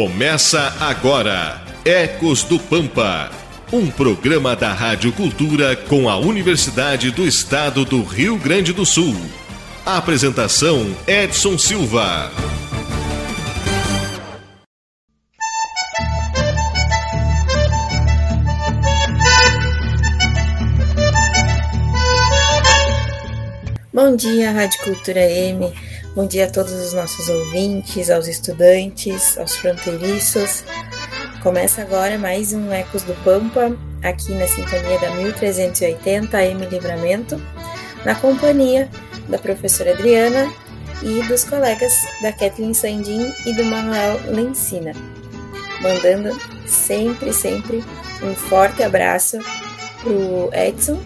Começa agora Ecos do Pampa, um programa da Rádio Cultura com a Universidade do Estado do Rio Grande do Sul. A apresentação Edson Silva. Bom dia, Rádio Cultura M. Bom dia a todos os nossos ouvintes, aos estudantes, aos fronteiriços. Começa agora mais um Ecos do Pampa, aqui na sintonia da 1380 M Livramento, na companhia da professora Adriana e dos colegas da Kathleen Sandin e do Manuel Lencina. Mandando sempre, sempre um forte abraço pro Edson,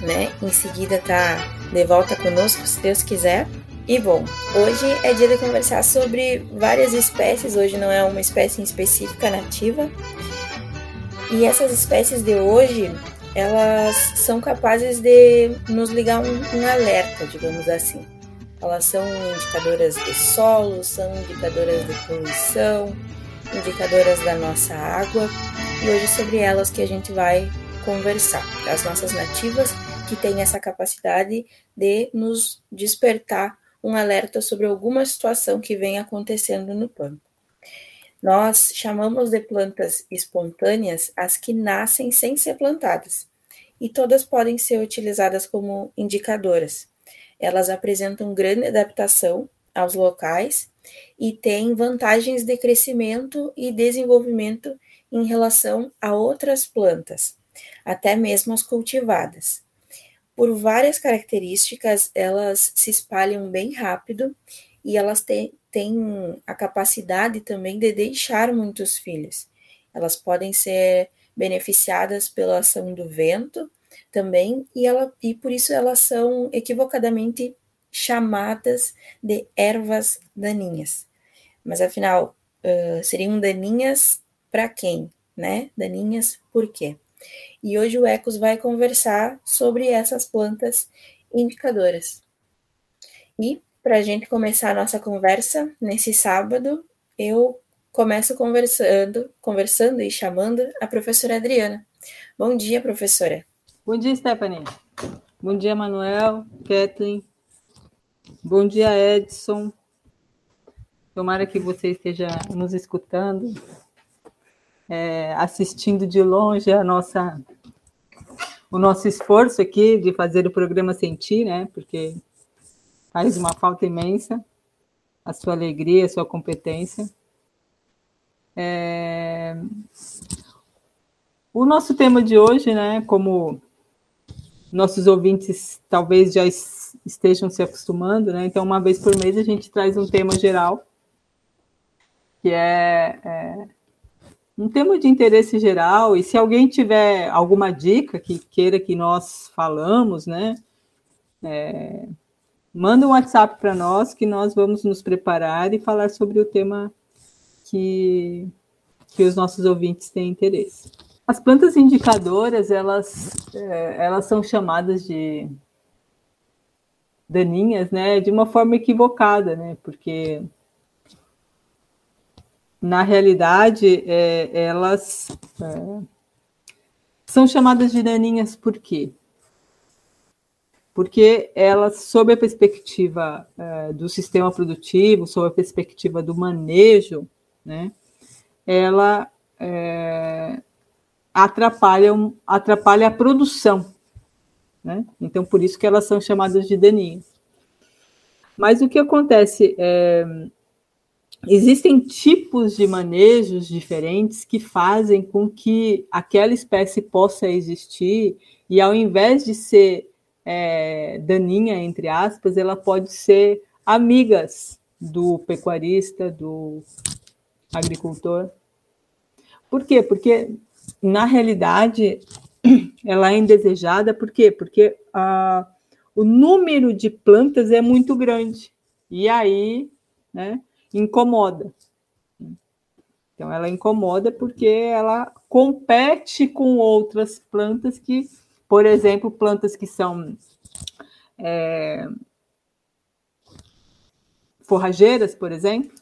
né? Em seguida tá de volta conosco, se Deus quiser. E bom, hoje é dia de conversar sobre várias espécies, hoje não é uma espécie específica nativa. E essas espécies de hoje, elas são capazes de nos ligar um, um alerta, digamos assim. Elas são indicadoras de solo, são indicadoras de poluição, indicadoras da nossa água. E hoje é sobre elas que a gente vai conversar. As nossas nativas que têm essa capacidade de nos despertar um alerta sobre alguma situação que vem acontecendo no campo. Nós chamamos de plantas espontâneas as que nascem sem ser plantadas, e todas podem ser utilizadas como indicadoras. Elas apresentam grande adaptação aos locais e têm vantagens de crescimento e desenvolvimento em relação a outras plantas, até mesmo as cultivadas. Por várias características, elas se espalham bem rápido e elas têm, têm a capacidade também de deixar muitos filhos. Elas podem ser beneficiadas pela ação do vento também, e, ela, e por isso elas são equivocadamente chamadas de ervas daninhas. Mas afinal, uh, seriam daninhas para quem? Né? Daninhas por quê? E hoje o Ecos vai conversar sobre essas plantas indicadoras. E para a gente começar a nossa conversa nesse sábado, eu começo conversando, conversando e chamando a professora Adriana. Bom dia, professora. Bom dia, Stephanie. Bom dia, Manuel, Kathleen. Bom dia, Edson. Tomara que você esteja nos escutando é, assistindo de longe a nossa, o nosso esforço aqui de fazer o programa sentir, né? Porque faz uma falta imensa a sua alegria, a sua competência. É... O nosso tema de hoje, né? Como nossos ouvintes talvez já estejam se acostumando, né? Então, uma vez por mês a gente traz um tema geral, que é, é um tema de interesse geral, e se alguém tiver alguma dica que queira que nós falamos, né, é, manda um WhatsApp para nós que nós vamos nos preparar e falar sobre o tema que, que os nossos ouvintes têm interesse. As plantas indicadoras, elas, é, elas são chamadas de daninhas, né, de uma forma equivocada, né, porque na realidade, é, elas é, são chamadas de daninhas por quê? Porque elas, sob a perspectiva é, do sistema produtivo, sob a perspectiva do manejo, né, ela é, atrapalha, atrapalha a produção. Né? Então, por isso que elas são chamadas de daninhas. Mas o que acontece é, existem tipos de manejos diferentes que fazem com que aquela espécie possa existir e ao invés de ser é, daninha, entre aspas, ela pode ser amigas do pecuarista, do agricultor. Por quê? Porque, na realidade, ela é indesejada, por quê? Porque o número de plantas é muito grande. E aí, né, incomoda. Então, ela incomoda porque ela compete com outras plantas que, por exemplo, plantas que são é, forrageiras, por exemplo,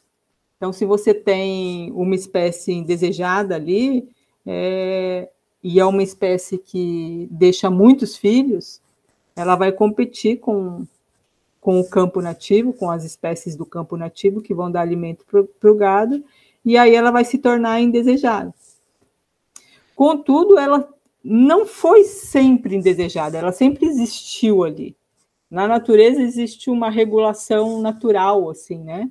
Então, se você tem uma espécie indesejada ali, é, e é uma espécie que deixa muitos filhos, ela vai competir com, com o campo nativo, com as espécies do campo nativo que vão dar alimento para o gado, e aí ela vai se tornar indesejada. Contudo, ela não foi sempre indesejada, ela sempre existiu ali. Na natureza existe uma regulação natural, assim, né?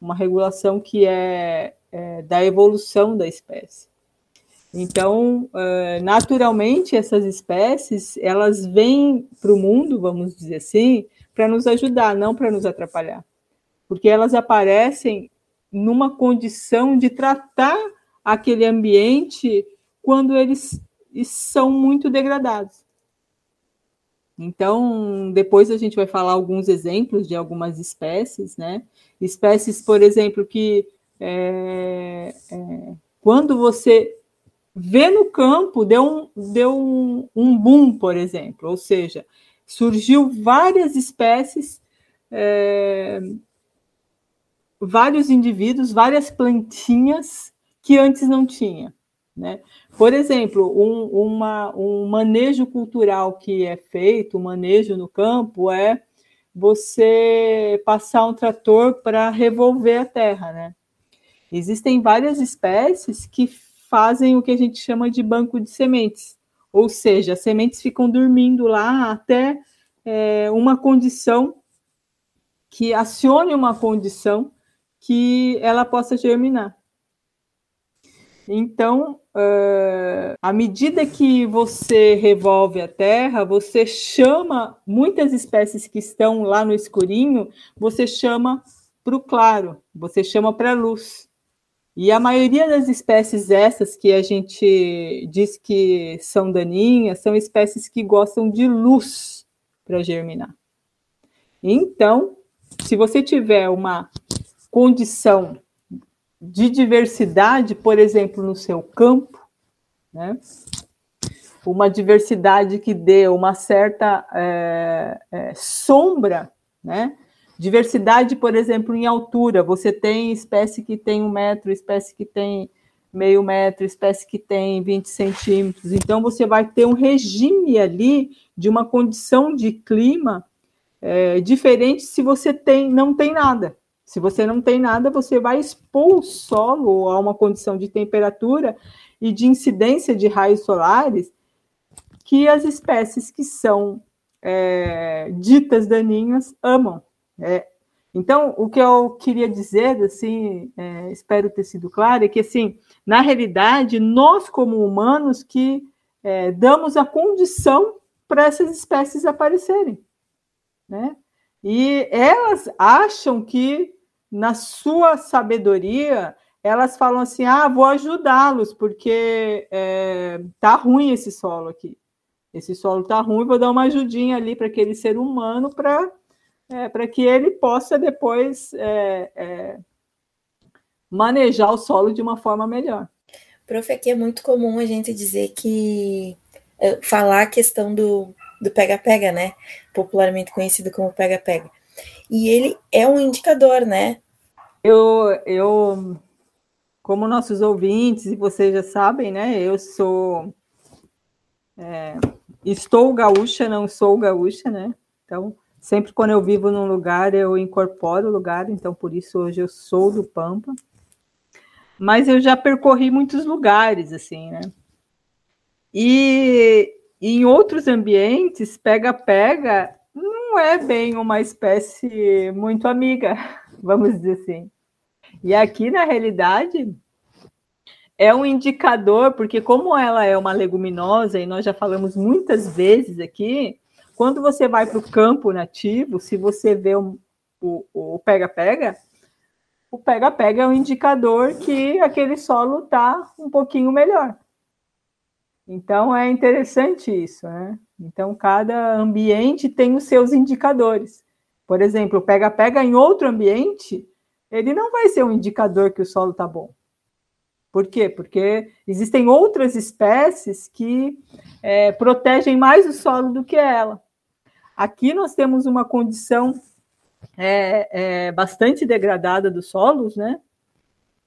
Uma regulação que é, é da evolução da espécie. Então, uh, naturalmente, essas espécies, elas vêm para o mundo, vamos dizer assim, para nos ajudar, não para nos atrapalhar. Porque elas aparecem numa condição de tratar aquele ambiente quando eles são muito degradados. Então, depois a gente vai falar alguns exemplos de algumas espécies, né? Espécies, por exemplo, que é, é, quando você vê no campo, deu, um, deu um, um boom, por exemplo, ou seja, surgiu várias espécies, é, vários indivíduos, várias plantinhas que antes não tinha. Né? Por exemplo, um, uma, um manejo cultural que é feito, um manejo no campo, é você passar um trator para revolver a terra. Né? Existem várias espécies que fazem o que a gente chama de banco de sementes, ou seja, as sementes ficam dormindo lá até é, uma condição que acione uma condição que ela possa germinar. Então, uh, à medida que você revolve a terra, você chama muitas espécies que estão lá no escurinho, você chama para o claro, você chama para a luz. E a maioria das espécies essas que a gente diz que são daninhas são espécies que gostam de luz para germinar. Então, se você tiver uma condição de diversidade, por exemplo, no seu campo, né? uma diversidade que dê uma certa é, é, sombra, né? Diversidade, por exemplo, em altura. Você tem espécie que tem um metro, espécie que tem meio metro, espécie que tem 20 centímetros. Então, você vai ter um regime ali de uma condição de clima é, diferente se você tem, não tem nada. Se você não tem nada, você vai expor o solo a uma condição de temperatura e de incidência de raios solares que as espécies que são é, ditas daninhas amam. É, então, o que eu queria dizer, assim, é, espero ter sido claro, é que, assim, na realidade, nós, como humanos, que é, damos a condição para essas espécies aparecerem, né? E elas acham que, na sua sabedoria, elas falam assim, ah, vou ajudá-los, porque é, tá ruim esse solo aqui. Esse solo tá ruim, vou dar uma ajudinha ali para aquele ser humano para é, para que ele possa depois é, é, manejar o solo de uma forma melhor. Prof, aqui é muito comum a gente dizer que é, falar a questão do pega-pega, né? Popularmente conhecido como pega-pega. E ele é um indicador, né? Eu, eu, como nossos ouvintes, e vocês já sabem, né? Eu sou. É, estou gaúcha, não sou gaúcha, né? Então, Sempre quando eu vivo num lugar, eu incorporo o lugar, então por isso hoje eu sou do Pampa. Mas eu já percorri muitos lugares, assim, né? E em outros ambientes, pega-pega não é bem uma espécie muito amiga, vamos dizer assim. E aqui, na realidade, é um indicador, porque como ela é uma leguminosa, e nós já falamos muitas vezes aqui, quando você vai para o campo nativo, se você vê o pega-pega, o pega-pega é um indicador que aquele solo está um pouquinho melhor. Então é interessante isso, né? Então cada ambiente tem os seus indicadores. Por exemplo, o pega-pega em outro ambiente, ele não vai ser um indicador que o solo está bom. Por quê? Porque existem outras espécies que é, protegem mais o solo do que ela. Aqui nós temos uma condição é, é, bastante degradada dos solos, né?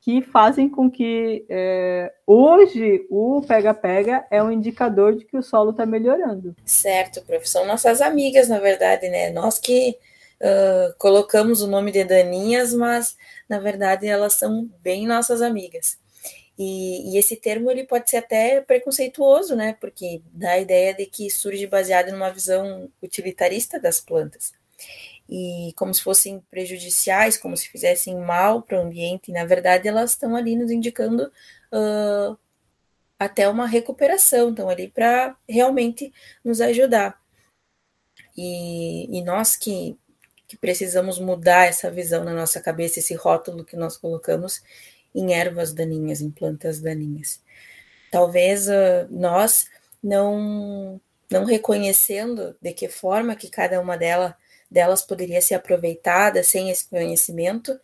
que fazem com que é, hoje o pega-pega é um indicador de que o solo está melhorando. Certo, prof. São nossas amigas, na verdade, né? Nós que uh, colocamos o nome de daninhas, mas na verdade elas são bem nossas amigas. E, e, esse termo ele pode ser até preconceituoso, né? Porque dá a ideia de que surge baseado numa visão utilitarista das plantas e como se fossem prejudiciais, como se fizessem mal para o ambiente, e na verdade elas estão ali nos indicando uh, até uma recuperação, estão ali para realmente nos ajudar. E, e nós que, que precisamos mudar essa visão na nossa cabeça, esse rótulo que nós colocamos em ervas daninhas, em plantas daninhas. Talvez uh, nós não não reconhecendo de que forma que cada uma delas delas poderia ser aproveitada sem esse conhecimento,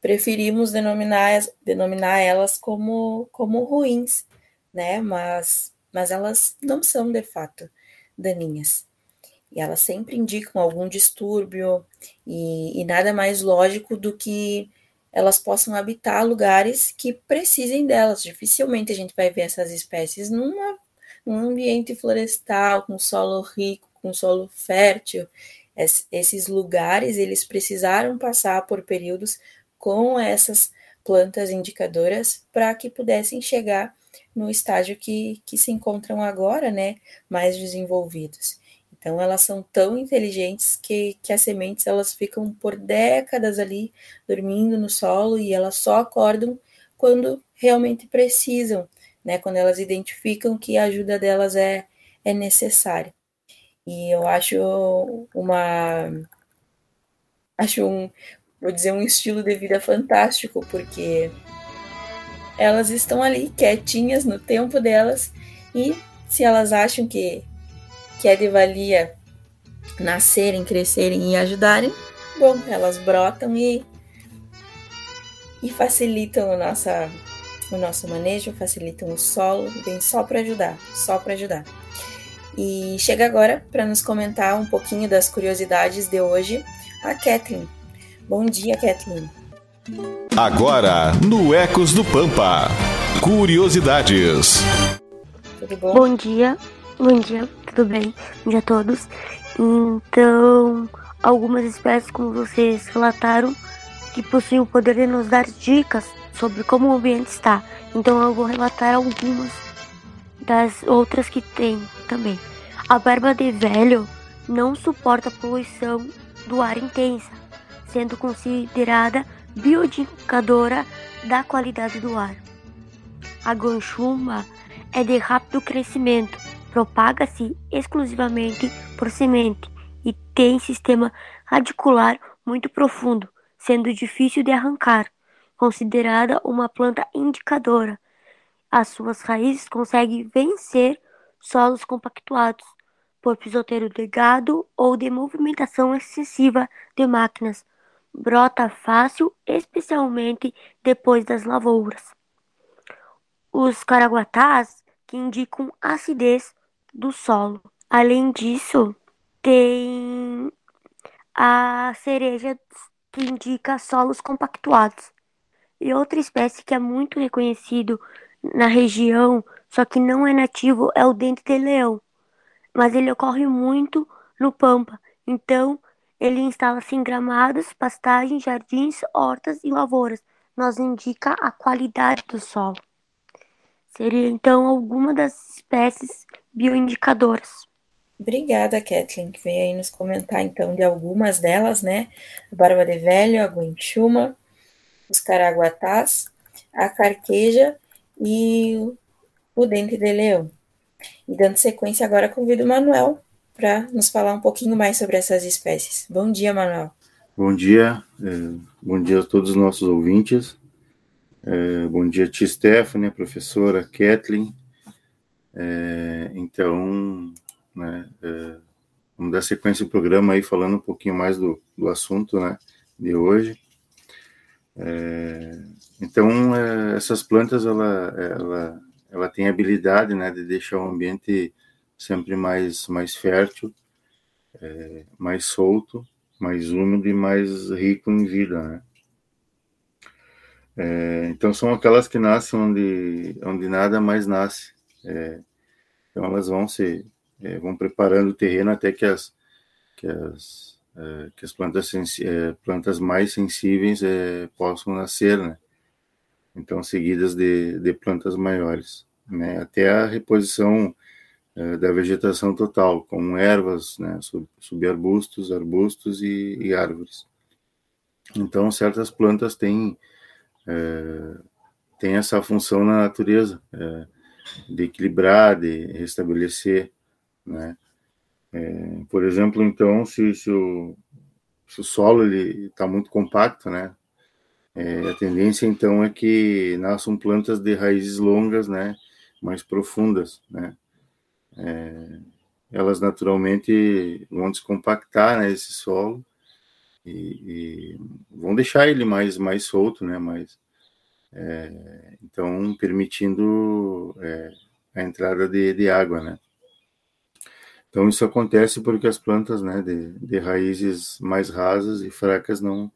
preferimos denominar, denominar elas como, como ruins, né? Mas, mas elas não são de fato daninhas. E elas sempre indicam algum distúrbio, e, e nada mais lógico do que elas possam habitar lugares que precisem delas. Dificilmente a gente vai ver essas espécies numa, num ambiente florestal, com solo rico, com solo fértil esses lugares eles precisaram passar por períodos com essas plantas indicadoras para que pudessem chegar no estágio que, que se encontram agora, né, mais desenvolvidos. Então elas são tão inteligentes que, que as sementes elas ficam por décadas ali dormindo no solo e elas só acordam quando realmente precisam, né, quando elas identificam que a ajuda delas é, é necessária. E eu acho uma. Acho um. Vou dizer, um estilo de vida fantástico, porque elas estão ali quietinhas no tempo delas e se elas acham que, que é de valia nascerem, crescerem e ajudarem, bom, elas brotam e, e facilitam a nossa, o nosso manejo, facilitam o solo, vem só para ajudar, só para ajudar. E chega agora para nos comentar um pouquinho das curiosidades de hoje a Kathleen. Bom dia, Kathleen. Agora, no Ecos do Pampa, curiosidades. Tudo bom? Bom dia, bom dia, tudo bem? Bom dia a todos. Então, algumas espécies, como vocês relataram, que possuem o poder de nos dar dicas sobre como o ambiente está. Então, eu vou relatar algumas das outras que tem também. A barba de velho não suporta a poluição do ar intensa, sendo considerada bioindicadora da qualidade do ar. A guanchuma é de rápido crescimento, propaga-se exclusivamente por semente e tem sistema radicular muito profundo, sendo difícil de arrancar. Considerada uma planta indicadora, as suas raízes conseguem vencer solos compactuados por pisoteiro de gado ou de movimentação excessiva de máquinas. Brota fácil, especialmente depois das lavouras. Os caraguatás que indicam acidez do solo. Além disso, tem a cereja que indica solos compactuados. E outra espécie que é muito reconhecido na região, só que não é nativo, é o dente de leão. Mas ele ocorre muito no Pampa, então ele instala-se em gramados, pastagens, jardins, hortas e lavouras. Nos indica a qualidade do solo. Seria então alguma das espécies bioindicadoras. Obrigada, Kathleen, que veio aí nos comentar então de algumas delas, né? A barba de velho, a guinchuma, os caraguatás, a carqueja e o Dente de Leão. E dando sequência agora, convido o Manuel para nos falar um pouquinho mais sobre essas espécies. Bom dia, Manuel. Bom dia, é, bom dia a todos os nossos ouvintes. É, bom dia, tia Stephanie, professora Kathleen. É, então, né, é, vamos dar sequência ao programa aí, falando um pouquinho mais do, do assunto né, de hoje. Então, essas plantas, ela, ela, ela tem a habilidade né, de deixar o ambiente sempre mais, mais fértil, mais solto, mais úmido e mais rico em vida. Né? É, então são aquelas que nascem onde, onde nada mais nasce. É, então elas vão se é, vão preparando o terreno até que as que as, é, que as plantas é, plantas mais sensíveis é, possam nascer, né? Então seguidas de, de plantas maiores, né? Até a reposição da vegetação total, com ervas, né? Sub, subarbustos, arbustos e, e árvores. Então certas plantas têm é, tem essa função na natureza é, de equilibrar, de restabelecer, né? É, por exemplo, então, se, se, o, se o solo ele está muito compacto, né? É, a tendência então é que nasçam plantas de raízes longas, né? Mais profundas, né? É, elas naturalmente vão descompactar né, esse solo e, e vão deixar ele mais mais solto, né? Mais é, então permitindo é, a entrada de, de água, né? Então isso acontece porque as plantas, né, de, de raízes mais rasas e fracas não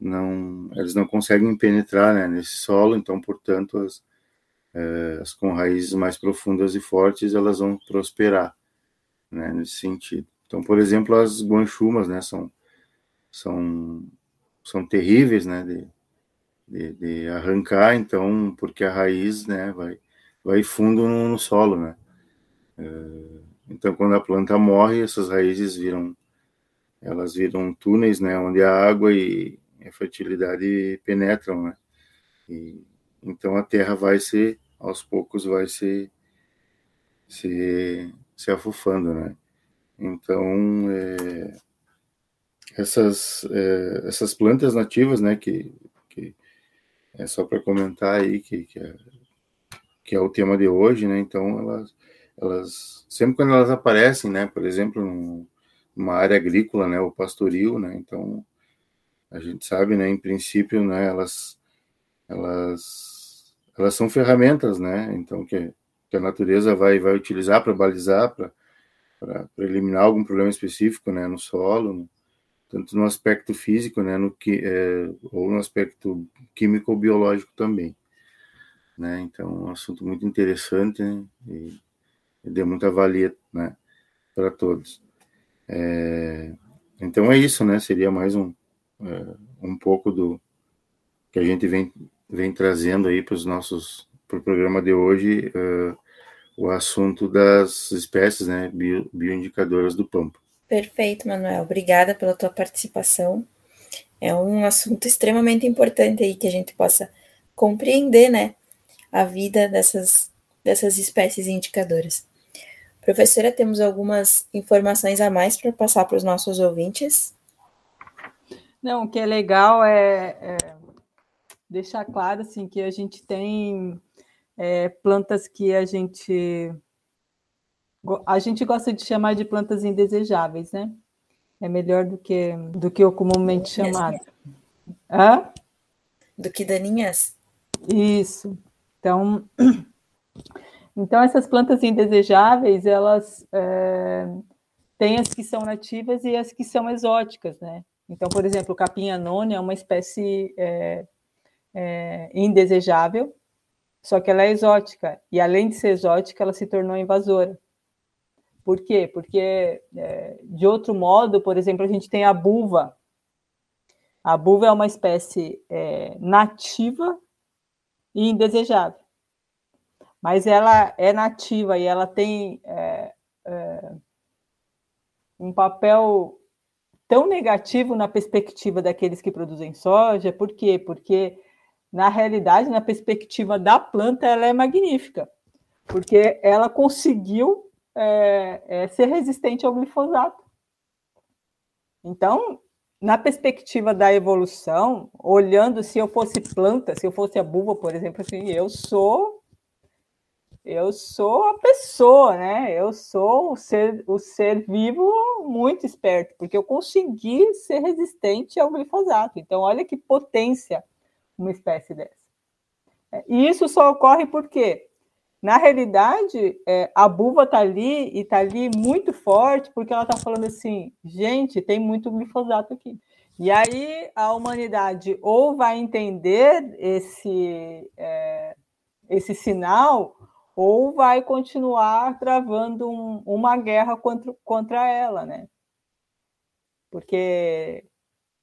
não eles não conseguem penetrar né, nesse solo, então portanto as, é, as com raízes mais profundas e fortes elas vão prosperar, né, nesse sentido. Então, por exemplo, as guanchumas, né, são são, são terríveis, né, de, de, de, arrancar, então, porque a raiz, né, vai, vai fundo no, no solo, né. Uh, então, quando a planta morre, essas raízes viram, elas viram túneis, né, onde a água e a fertilidade penetram, né, e, então a terra vai se, aos poucos, vai se, se, se afufando, né. Então, é, essas, é, essas plantas nativas, né, que, que é só para comentar aí que, que é, que, é, o tema de hoje, né, então elas, elas, sempre quando elas aparecem, né, por exemplo, numa área agrícola, né, o pastoril, né, então a gente sabe, né, em princípio, né, elas, elas, elas são ferramentas, né, então que, que a natureza vai, vai utilizar para balizar, para eliminar algum problema específico, né, no solo, tanto no aspecto físico, né, no que é, ou no aspecto químico ou biológico também, né? Então, é um assunto muito interessante né, e, e deu muita valia, né, para todos. É, então é isso, né? Seria mais um é, um pouco do que a gente vem vem trazendo aí para os nossos para o programa de hoje uh, o assunto das espécies, né, bio, bioindicadoras do pampa. Perfeito, Manuel. Obrigada pela tua participação. É um assunto extremamente importante aí que a gente possa compreender, né, a vida dessas, dessas espécies indicadoras. Professora, temos algumas informações a mais para passar para os nossos ouvintes? Não, o que é legal é, é deixar claro assim que a gente tem é, plantas que a gente a gente gosta de chamar de plantas indesejáveis, né? É melhor do que do que o comumente chamado. Hã? Do que daninhas? Isso. Então, então essas plantas indesejáveis, elas é, têm as que são nativas e as que são exóticas, né? Então, por exemplo, o capim anone é uma espécie é, é, indesejável, só que ela é exótica. E além de ser exótica, ela se tornou invasora. Por quê? Porque, é, de outro modo, por exemplo, a gente tem a buva. A buva é uma espécie é, nativa e indesejável. Mas ela é nativa e ela tem é, é um papel tão negativo na perspectiva daqueles que produzem soja. Por quê? Porque, na realidade, na perspectiva da planta, ela é magnífica. Porque ela conseguiu é, é ser resistente ao glifosato. Então, na perspectiva da evolução, olhando se eu fosse planta, se eu fosse a buva, por exemplo, assim, eu sou eu sou a pessoa, né? Eu sou o ser, o ser vivo muito esperto, porque eu consegui ser resistente ao glifosato. Então, olha que potência uma espécie dessa. E isso só ocorre por quê? Na realidade, é, a buva está ali e está ali muito forte, porque ela está falando assim, gente, tem muito glifosato aqui. E aí a humanidade ou vai entender esse, é, esse sinal, ou vai continuar travando um, uma guerra contra, contra ela, né? Porque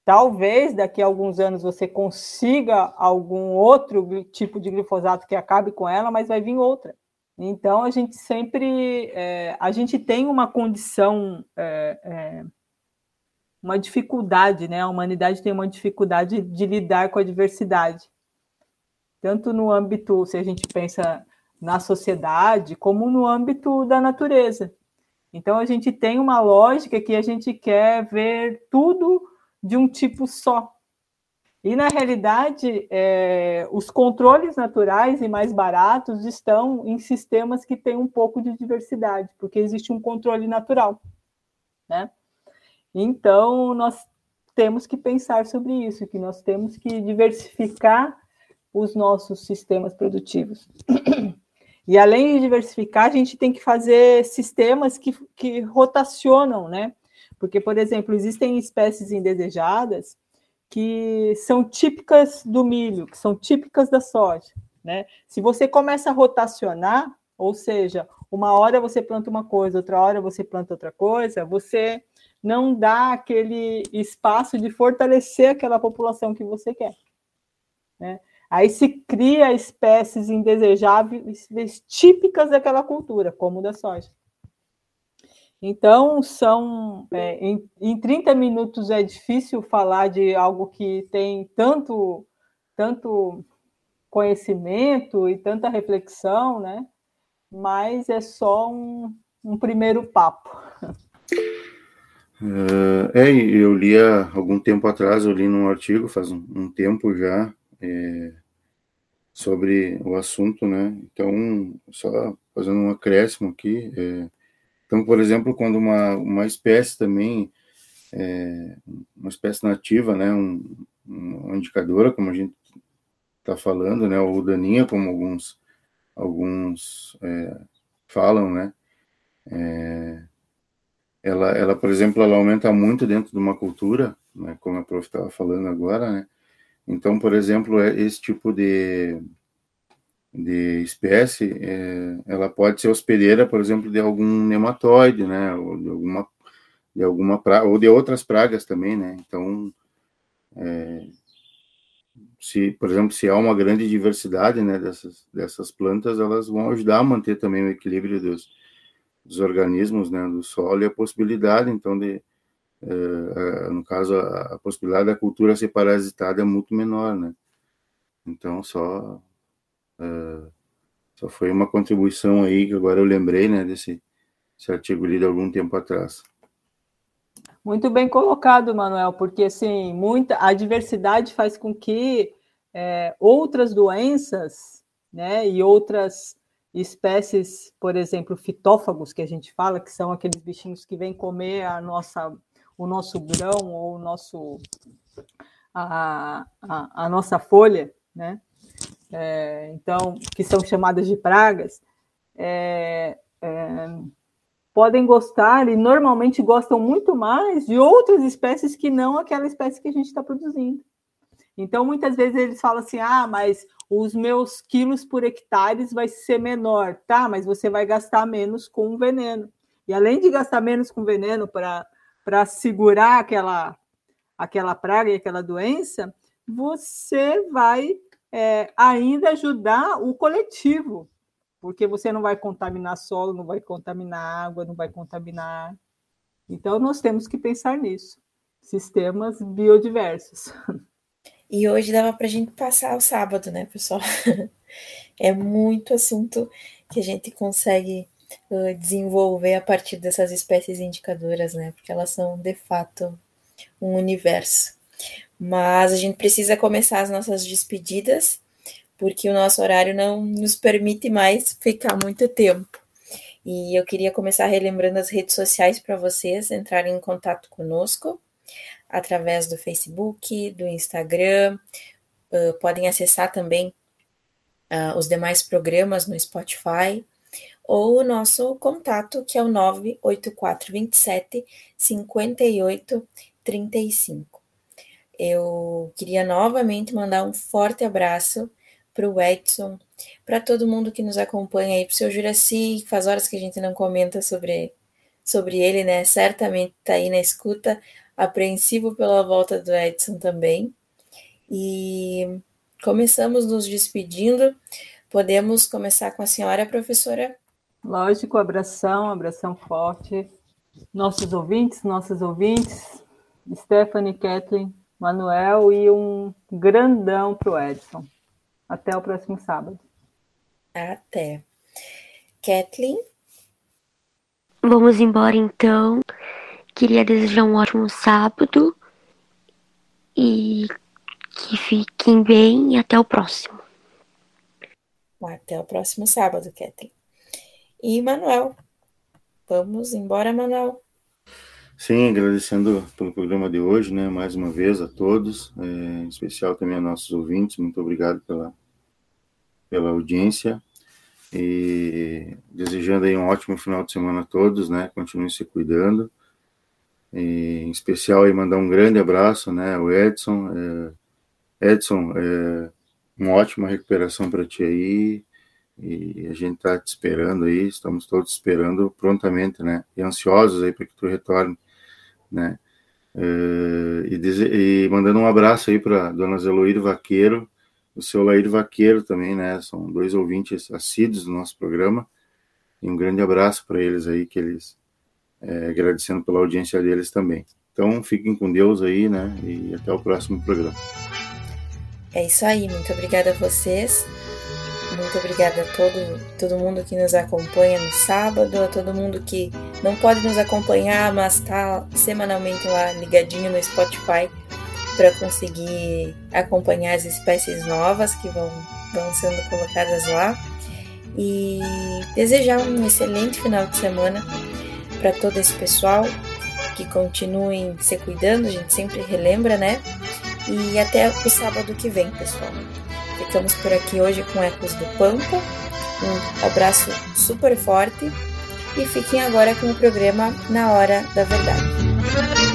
talvez daqui a alguns anos você consiga algum outro tipo de glifosato que acabe com ela, mas vai vir outra. Então a gente sempre é, a gente tem uma condição é, é, uma dificuldade, né? A humanidade tem uma dificuldade de lidar com a diversidade, tanto no âmbito, se a gente pensa na sociedade, como no âmbito da natureza. Então a gente tem uma lógica que a gente quer ver tudo de um tipo só. E na realidade, é, os controles naturais e mais baratos estão em sistemas que têm um pouco de diversidade, porque existe um controle natural, né? Então, nós temos que pensar sobre isso, que nós temos que diversificar os nossos sistemas produtivos. E além de diversificar, a gente tem que fazer sistemas que, que rotacionam, né? Porque, por exemplo, existem espécies indesejadas que são típicas do milho, que são típicas da soja, né? Se você começa a rotacionar, ou seja, uma hora você planta uma coisa, outra hora você planta outra coisa, você não dá aquele espaço de fortalecer aquela população que você quer. Né? Aí se cria espécies indesejáveis típicas daquela cultura, como o da soja. Então, são é, em, em 30 minutos é difícil falar de algo que tem tanto, tanto conhecimento e tanta reflexão, né? mas é só um, um primeiro papo. Uh, é, eu li há algum tempo atrás, eu li num artigo, faz um, um tempo já, é, sobre o assunto, né? Então, só fazendo um acréscimo aqui. É, então, por exemplo, quando uma, uma espécie também, é, uma espécie nativa, né? Um, uma indicadora, como a gente está falando, né? Ou daninha, como alguns, alguns é, falam, né? É, ela, ela, por exemplo, ela aumenta muito dentro de uma cultura, né, como a prof estava falando agora, né? Então, por exemplo, é, esse tipo de, de espécie, é, ela pode ser hospedeira, por exemplo, de algum nematóide, né? Ou de alguma, de alguma pra, ou de outras pragas também, né? Então, é, se, por exemplo, se há uma grande diversidade, né, dessas, dessas plantas, elas vão ajudar a manter também o equilíbrio dos, dos organismos né, do solo e a possibilidade, então, de, é, no caso, a, a, possibilidade da cultura ser parasitada é muito menor, né? Então, só, é, só foi uma contribuição aí que agora eu lembrei, né, desse, desse artigo lido algum tempo atrás. Muito bem colocado, Manuel, porque assim, muita a diversidade faz com que é, outras doenças, né, e outras espécies, por exemplo, fitófagos, que a gente fala, que são aqueles bichinhos que vêm comer a nossa, o nosso grão ou o nosso, a, a, a nossa folha, né? É, então, que são chamadas de pragas, é, é, podem gostar e normalmente gostam muito mais de outras espécies que não aquela espécie que a gente está produzindo. Então, muitas vezes eles falam assim: ah, mas os meus quilos por hectare vai ser menor, tá? Mas você vai gastar menos com veneno. E além de gastar menos com veneno para segurar aquela, aquela praga e aquela doença, você vai é, ainda ajudar o coletivo, porque você não vai contaminar solo, não vai contaminar água, não vai contaminar. Então, nós temos que pensar nisso. Sistemas biodiversos. E hoje dava para a gente passar o sábado, né, pessoal? é muito assunto que a gente consegue uh, desenvolver a partir dessas espécies indicadoras, né? Porque elas são de fato um universo. Mas a gente precisa começar as nossas despedidas, porque o nosso horário não nos permite mais ficar muito tempo. E eu queria começar relembrando as redes sociais para vocês entrarem em contato conosco através do Facebook, do Instagram, uh, podem acessar também uh, os demais programas no Spotify ou o nosso contato que é o 98427 5835. Eu queria novamente mandar um forte abraço para o Edson, para todo mundo que nos acompanha aí, para o seu Juraci, faz horas que a gente não comenta sobre, sobre ele, né? Certamente está aí na escuta, apreensivo pela volta do Edson também. E começamos nos despedindo. Podemos começar com a senhora, professora? Lógico, abração, abração forte. Nossos ouvintes, nossas ouvintes, Stephanie, Kathleen, Manuel e um grandão para o Edson. Até o próximo sábado. Até. Kathleen? Vamos embora então. Queria desejar um ótimo sábado e que fiquem bem e até o próximo. Até o próximo sábado, Kathleen. E Manuel. Vamos embora, Manuel. Sim, agradecendo pelo programa de hoje, né? Mais uma vez a todos, é, em especial também a nossos ouvintes. Muito obrigado pela, pela audiência e desejando aí um ótimo final de semana a todos, né? Continuem se cuidando. E, em especial aí mandar um grande abraço, né? O Edson, é, Edson, é, uma ótima recuperação para ti aí. E a gente está te esperando aí, estamos todos esperando prontamente, né? E ansiosos aí para que tu retorne né? Uh, e, e, mandando um abraço aí para dona Zeloíra Vaqueiro, o seu Laír Vaqueiro também, né? São dois ouvintes assíduos do nosso programa. E um grande abraço para eles aí, que eles é, agradecendo pela audiência deles também. Então, fiquem com Deus aí, né? E até o próximo programa. É isso aí, muito obrigada a vocês. Muito obrigada a todo, todo mundo que nos acompanha no sábado, a todo mundo que não pode nos acompanhar, mas está semanalmente lá ligadinho no Spotify para conseguir acompanhar as espécies novas que vão, vão sendo colocadas lá. E desejar um excelente final de semana para todo esse pessoal, que continuem se cuidando, a gente sempre relembra, né? E até o sábado que vem, pessoal. Ficamos por aqui hoje com Ecos do Pampa. Um abraço super forte e fiquem agora com o programa Na Hora da Verdade.